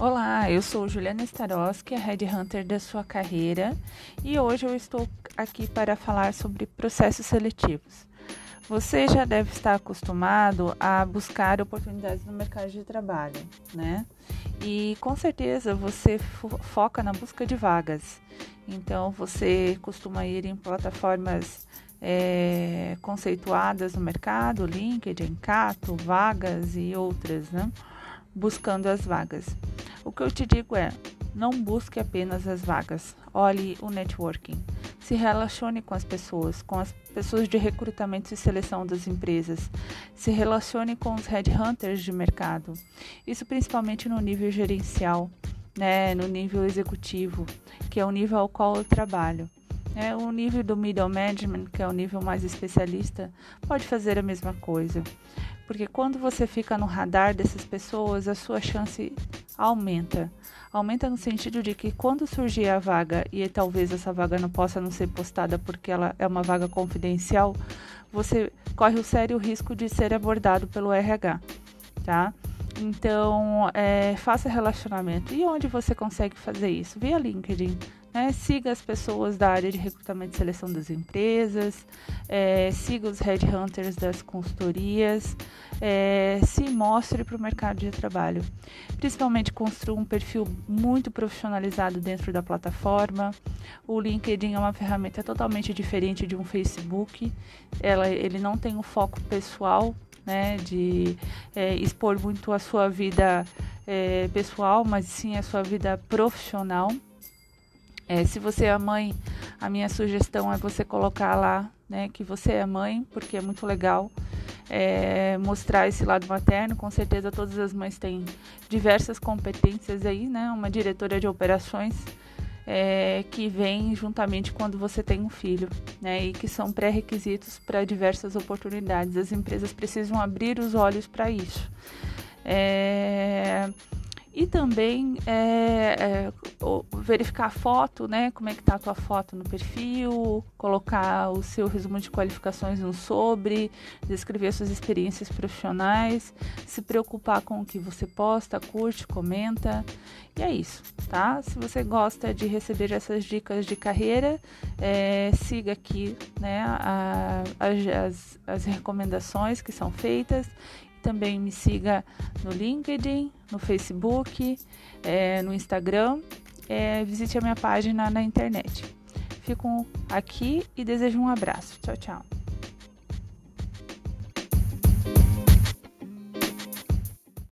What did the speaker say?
Olá, eu sou Juliana Starosky, a Head Hunter da sua carreira, e hoje eu estou aqui para falar sobre processos seletivos. Você já deve estar acostumado a buscar oportunidades no mercado de trabalho, né? E com certeza você fo foca na busca de vagas. Então você costuma ir em plataformas é, conceituadas no mercado, LinkedIn, Cato, Vagas e outras, né? Buscando as vagas. O que eu te digo é: não busque apenas as vagas, olhe o networking. Se relacione com as pessoas, com as pessoas de recrutamento e seleção das empresas. Se relacione com os headhunters de mercado. Isso principalmente no nível gerencial, né, no nível executivo, que é o nível ao qual eu trabalho. É, o nível do middle management, que é o nível mais especialista, pode fazer a mesma coisa. Porque quando você fica no radar dessas pessoas, a sua chance aumenta. Aumenta no sentido de que quando surgir a vaga, e talvez essa vaga não possa não ser postada porque ela é uma vaga confidencial, você corre o sério risco de ser abordado pelo RH, tá? Então, é, faça relacionamento. E onde você consegue fazer isso? Via LinkedIn. Né? Siga as pessoas da área de recrutamento e seleção das empresas, é, siga os headhunters das consultorias, é, se mostre para o mercado de trabalho. Principalmente construa um perfil muito profissionalizado dentro da plataforma. O LinkedIn é uma ferramenta totalmente diferente de um Facebook. Ela, ele não tem o um foco pessoal, né, de é, expor muito a sua vida é, pessoal, mas sim a sua vida profissional. É, se você é mãe, a minha sugestão é você colocar lá né, que você é mãe, porque é muito legal é, mostrar esse lado materno. Com certeza todas as mães têm diversas competências aí, né? Uma diretora de operações é, que vem juntamente quando você tem um filho, né? E que são pré-requisitos para diversas oportunidades. As empresas precisam abrir os olhos para isso. É, e também é, é, verificar a foto, né? Como é que tá a tua foto no perfil, colocar o seu resumo de qualificações no sobre, descrever suas experiências profissionais, se preocupar com o que você posta, curte, comenta. E é isso, tá? Se você gosta de receber essas dicas de carreira, é, siga aqui né, a, as, as recomendações que são feitas também me siga no LinkedIn, no Facebook, é, no Instagram. É, visite a minha página na internet. Fico aqui e desejo um abraço. Tchau, tchau.